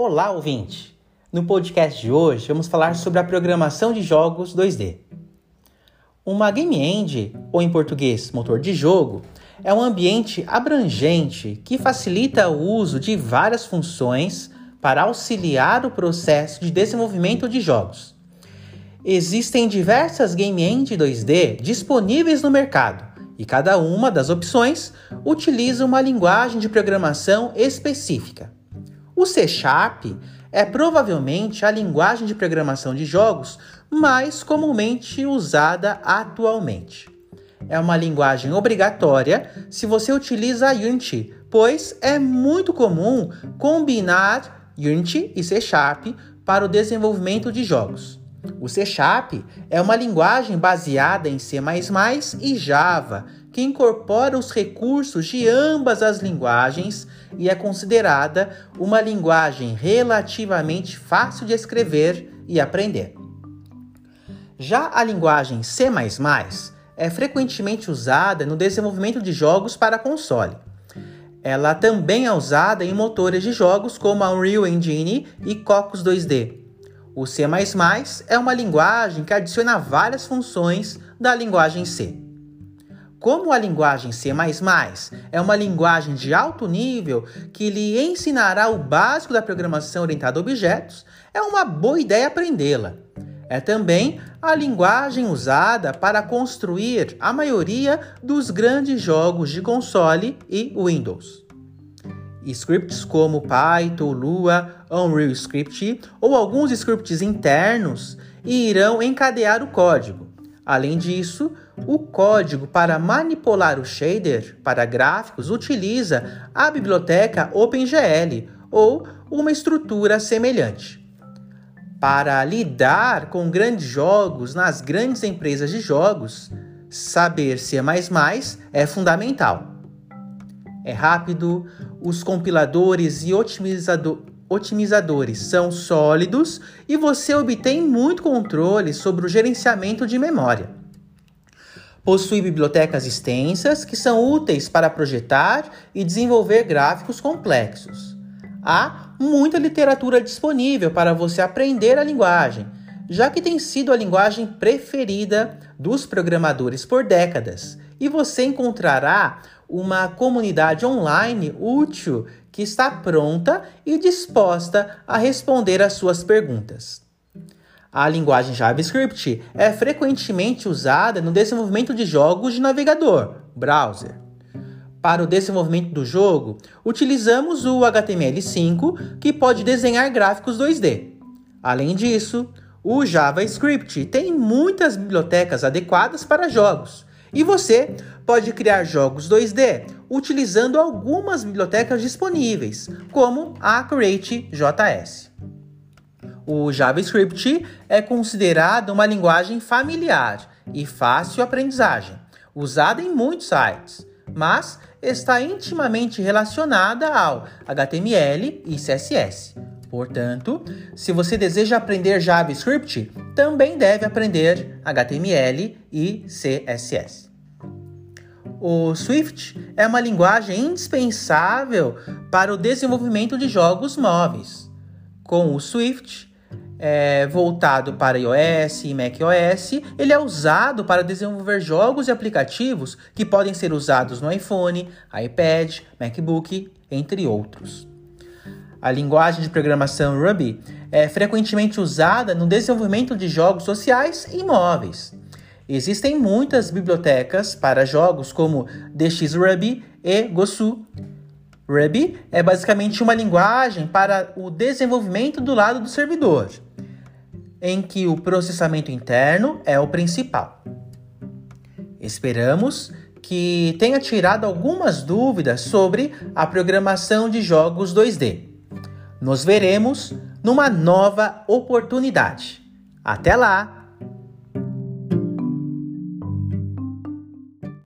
Olá, ouvinte! No podcast de hoje vamos falar sobre a programação de jogos 2D. Uma game engine, ou em português, motor de jogo, é um ambiente abrangente que facilita o uso de várias funções para auxiliar o processo de desenvolvimento de jogos. Existem diversas game engine 2D disponíveis no mercado e cada uma das opções utiliza uma linguagem de programação específica. O C Sharp é provavelmente a linguagem de programação de jogos mais comumente usada atualmente. É uma linguagem obrigatória se você utiliza Unity, pois é muito comum combinar Unity e C Sharp para o desenvolvimento de jogos. O C Sharp é uma linguagem baseada em C e Java que incorpora os recursos de ambas as linguagens e é considerada uma linguagem relativamente fácil de escrever e aprender. Já a linguagem C é frequentemente usada no desenvolvimento de jogos para console. Ela também é usada em motores de jogos como a Unreal Engine e Cocos 2D. O C é uma linguagem que adiciona várias funções da linguagem C. Como a linguagem C é uma linguagem de alto nível que lhe ensinará o básico da programação orientada a objetos, é uma boa ideia aprendê-la. É também a linguagem usada para construir a maioria dos grandes jogos de console e Windows. Scripts como Python, Lua, Unreal Script ou alguns scripts internos irão encadear o código. Além disso, o código para manipular o shader para gráficos utiliza a biblioteca OpenGL ou uma estrutura semelhante. Para lidar com grandes jogos nas grandes empresas de jogos, saber C++ é fundamental. É rápido, os compiladores e otimizado otimizadores são sólidos e você obtém muito controle sobre o gerenciamento de memória. Possui bibliotecas extensas que são úteis para projetar e desenvolver gráficos complexos. Há muita literatura disponível para você aprender a linguagem, já que tem sido a linguagem preferida dos programadores por décadas, e você encontrará uma comunidade online útil que está pronta e disposta a responder às suas perguntas. A linguagem JavaScript é frequentemente usada no desenvolvimento de jogos de navegador, browser. Para o desenvolvimento do jogo, utilizamos o HTML5, que pode desenhar gráficos 2D. Além disso, o JavaScript tem muitas bibliotecas adequadas para jogos, e você pode criar jogos 2D utilizando algumas bibliotecas disponíveis, como a Create.js. O JavaScript é considerado uma linguagem familiar e fácil aprendizagem, usada em muitos sites, mas está intimamente relacionada ao HTML e CSS. Portanto, se você deseja aprender JavaScript, também deve aprender HTML e CSS. O Swift é uma linguagem indispensável para o desenvolvimento de jogos móveis. Com o Swift, é, voltado para iOS e macOS, ele é usado para desenvolver jogos e aplicativos que podem ser usados no iPhone, iPad, MacBook, entre outros. A linguagem de programação Ruby é frequentemente usada no desenvolvimento de jogos sociais e móveis. Existem muitas bibliotecas para jogos como DXRuby e Gosu. Ruby é basicamente uma linguagem para o desenvolvimento do lado do servidor em que o processamento interno é o principal. Esperamos que tenha tirado algumas dúvidas sobre a programação de jogos 2D. Nos veremos numa nova oportunidade. Até lá!